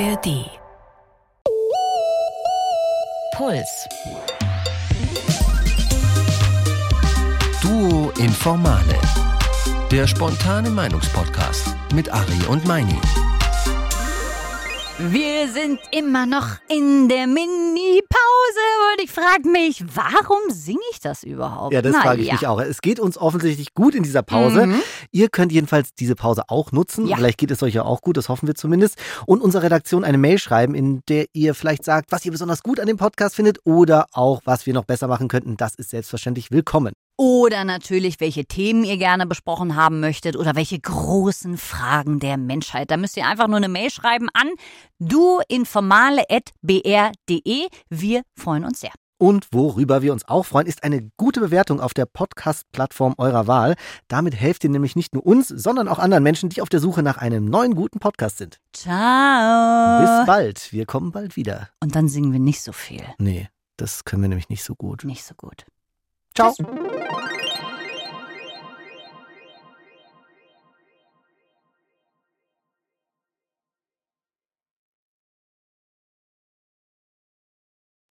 ARD. Puls. Duo Informale. Der spontane Meinungspodcast mit Ari und Meini. Wir sind immer noch in der Mini-Pause und ich frage mich, warum singe ich das überhaupt? Ja, das frage ich ja. mich auch. Es geht uns offensichtlich gut in dieser Pause. Mhm. Ihr könnt jedenfalls diese Pause auch nutzen. Ja. Vielleicht geht es euch ja auch gut, das hoffen wir zumindest. Und unserer Redaktion eine Mail schreiben, in der ihr vielleicht sagt, was ihr besonders gut an dem Podcast findet oder auch, was wir noch besser machen könnten. Das ist selbstverständlich willkommen. Oder natürlich, welche Themen ihr gerne besprochen haben möchtet oder welche großen Fragen der Menschheit. Da müsst ihr einfach nur eine Mail schreiben an duinformale.br.de. Wir freuen uns sehr. Und worüber wir uns auch freuen, ist eine gute Bewertung auf der Podcast-Plattform eurer Wahl. Damit helft ihr nämlich nicht nur uns, sondern auch anderen Menschen, die auf der Suche nach einem neuen guten Podcast sind. Ciao. Bis bald. Wir kommen bald wieder. Und dann singen wir nicht so viel. Nee, das können wir nämlich nicht so gut. Nicht so gut. Ciao. Tschüss.